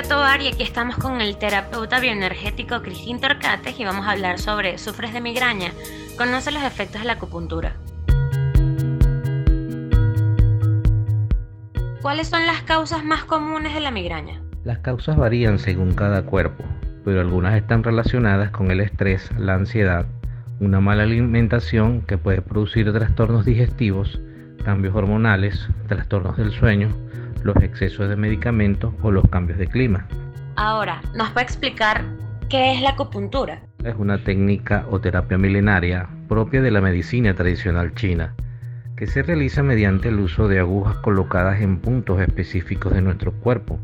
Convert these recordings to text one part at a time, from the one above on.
José Tobar y aquí estamos con el terapeuta bioenergético Cristín Torcates y vamos a hablar sobre ¿sufres de migraña? Conoce los efectos de la acupuntura. ¿Cuáles son las causas más comunes de la migraña? Las causas varían según cada cuerpo, pero algunas están relacionadas con el estrés, la ansiedad, una mala alimentación que puede producir trastornos digestivos, cambios hormonales, trastornos del sueño, los excesos de medicamentos o los cambios de clima. Ahora, ¿nos va a explicar qué es la acupuntura? Es una técnica o terapia milenaria propia de la medicina tradicional china, que se realiza mediante el uso de agujas colocadas en puntos específicos de nuestro cuerpo,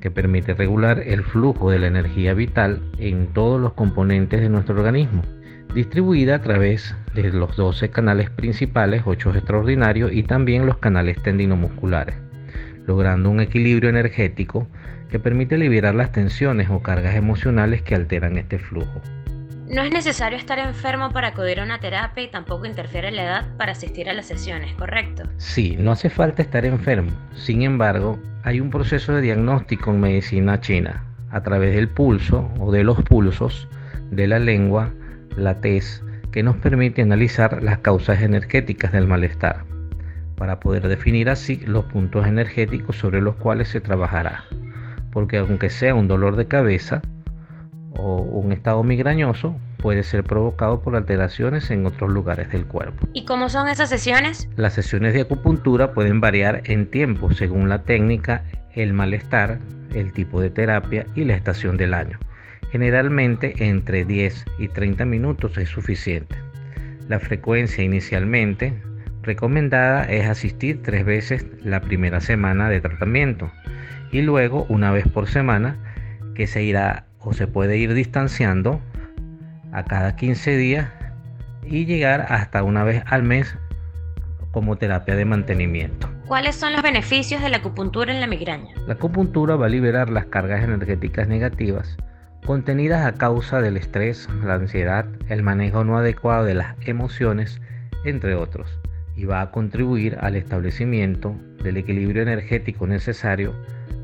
que permite regular el flujo de la energía vital en todos los componentes de nuestro organismo, distribuida a través de los 12 canales principales, 8 extraordinarios y también los canales tendinomusculares logrando un equilibrio energético que permite liberar las tensiones o cargas emocionales que alteran este flujo. No es necesario estar enfermo para acudir a una terapia y tampoco interfiere la edad para asistir a las sesiones, ¿correcto? Sí, no hace falta estar enfermo. Sin embargo, hay un proceso de diagnóstico en medicina china a través del pulso o de los pulsos de la lengua, la tez, que nos permite analizar las causas energéticas del malestar para poder definir así los puntos energéticos sobre los cuales se trabajará. Porque aunque sea un dolor de cabeza o un estado migrañoso, puede ser provocado por alteraciones en otros lugares del cuerpo. ¿Y cómo son esas sesiones? Las sesiones de acupuntura pueden variar en tiempo según la técnica, el malestar, el tipo de terapia y la estación del año. Generalmente entre 10 y 30 minutos es suficiente. La frecuencia inicialmente recomendada es asistir tres veces la primera semana de tratamiento y luego una vez por semana que se irá o se puede ir distanciando a cada 15 días y llegar hasta una vez al mes como terapia de mantenimiento. ¿Cuáles son los beneficios de la acupuntura en la migraña? La acupuntura va a liberar las cargas energéticas negativas contenidas a causa del estrés, la ansiedad, el manejo no adecuado de las emociones, entre otros y va a contribuir al establecimiento del equilibrio energético necesario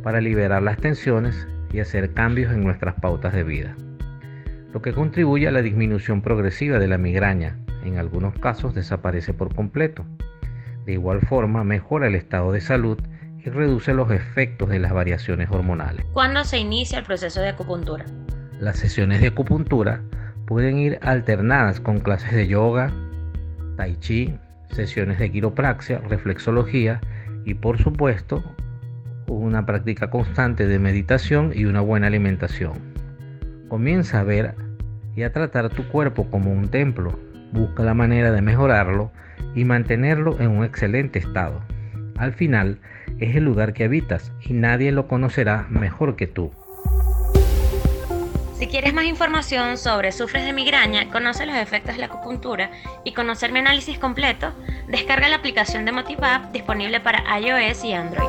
para liberar las tensiones y hacer cambios en nuestras pautas de vida, lo que contribuye a la disminución progresiva de la migraña, en algunos casos desaparece por completo. De igual forma mejora el estado de salud y reduce los efectos de las variaciones hormonales. ¿Cuándo se inicia el proceso de acupuntura? Las sesiones de acupuntura pueden ir alternadas con clases de yoga, tai chi, sesiones de quiropraxia, reflexología y por supuesto una práctica constante de meditación y una buena alimentación. Comienza a ver y a tratar tu cuerpo como un templo. Busca la manera de mejorarlo y mantenerlo en un excelente estado. Al final es el lugar que habitas y nadie lo conocerá mejor que tú. Si quieres más información sobre sufres de migraña, conoce los efectos de la acupuntura y conocer mi análisis completo, descarga la aplicación de MotivaApp disponible para iOS y Android.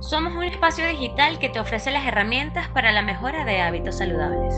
Somos un espacio digital que te ofrece las herramientas para la mejora de hábitos saludables.